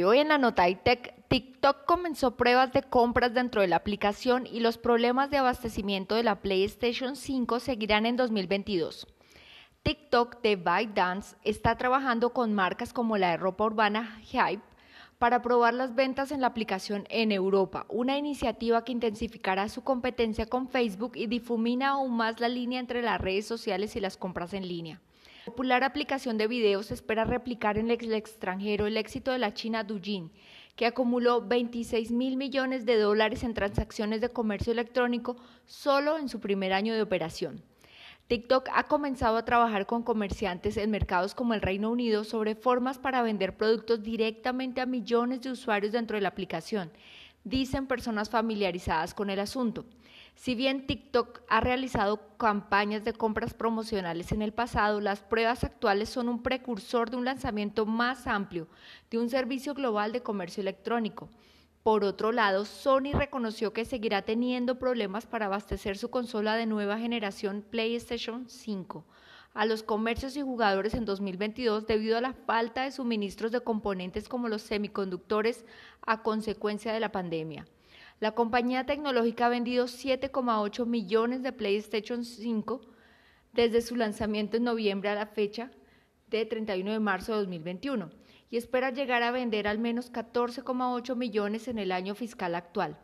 Hoy en la nota TikTok comenzó pruebas de compras dentro de la aplicación y los problemas de abastecimiento de la PlayStation 5 seguirán en 2022. TikTok de ByteDance está trabajando con marcas como la de ropa urbana Hype para probar las ventas en la aplicación en Europa, una iniciativa que intensificará su competencia con Facebook y difumina aún más la línea entre las redes sociales y las compras en línea. La popular aplicación de videos espera replicar en el extranjero el éxito de la china Douyin, que acumuló 26 mil millones de dólares en transacciones de comercio electrónico solo en su primer año de operación. TikTok ha comenzado a trabajar con comerciantes en mercados como el Reino Unido sobre formas para vender productos directamente a millones de usuarios dentro de la aplicación, dicen personas familiarizadas con el asunto. Si bien TikTok ha realizado campañas de compras promocionales en el pasado, las pruebas actuales son un precursor de un lanzamiento más amplio de un servicio global de comercio electrónico. Por otro lado, Sony reconoció que seguirá teniendo problemas para abastecer su consola de nueva generación PlayStation 5 a los comercios y jugadores en 2022 debido a la falta de suministros de componentes como los semiconductores a consecuencia de la pandemia. La compañía tecnológica ha vendido 7,8 millones de PlayStation 5 desde su lanzamiento en noviembre a la fecha de 31 de marzo de 2021 y espera llegar a vender al menos 14,8 millones en el año fiscal actual.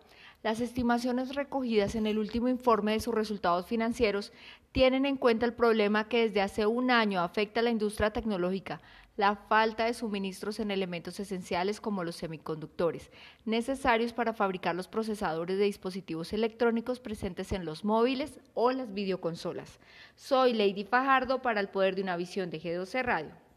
Las estimaciones recogidas en el último informe de sus resultados financieros tienen en cuenta el problema que desde hace un año afecta a la industria tecnológica, la falta de suministros en elementos esenciales como los semiconductores, necesarios para fabricar los procesadores de dispositivos electrónicos presentes en los móviles o las videoconsolas. Soy Lady Fajardo para el Poder de una Visión de G12 Radio.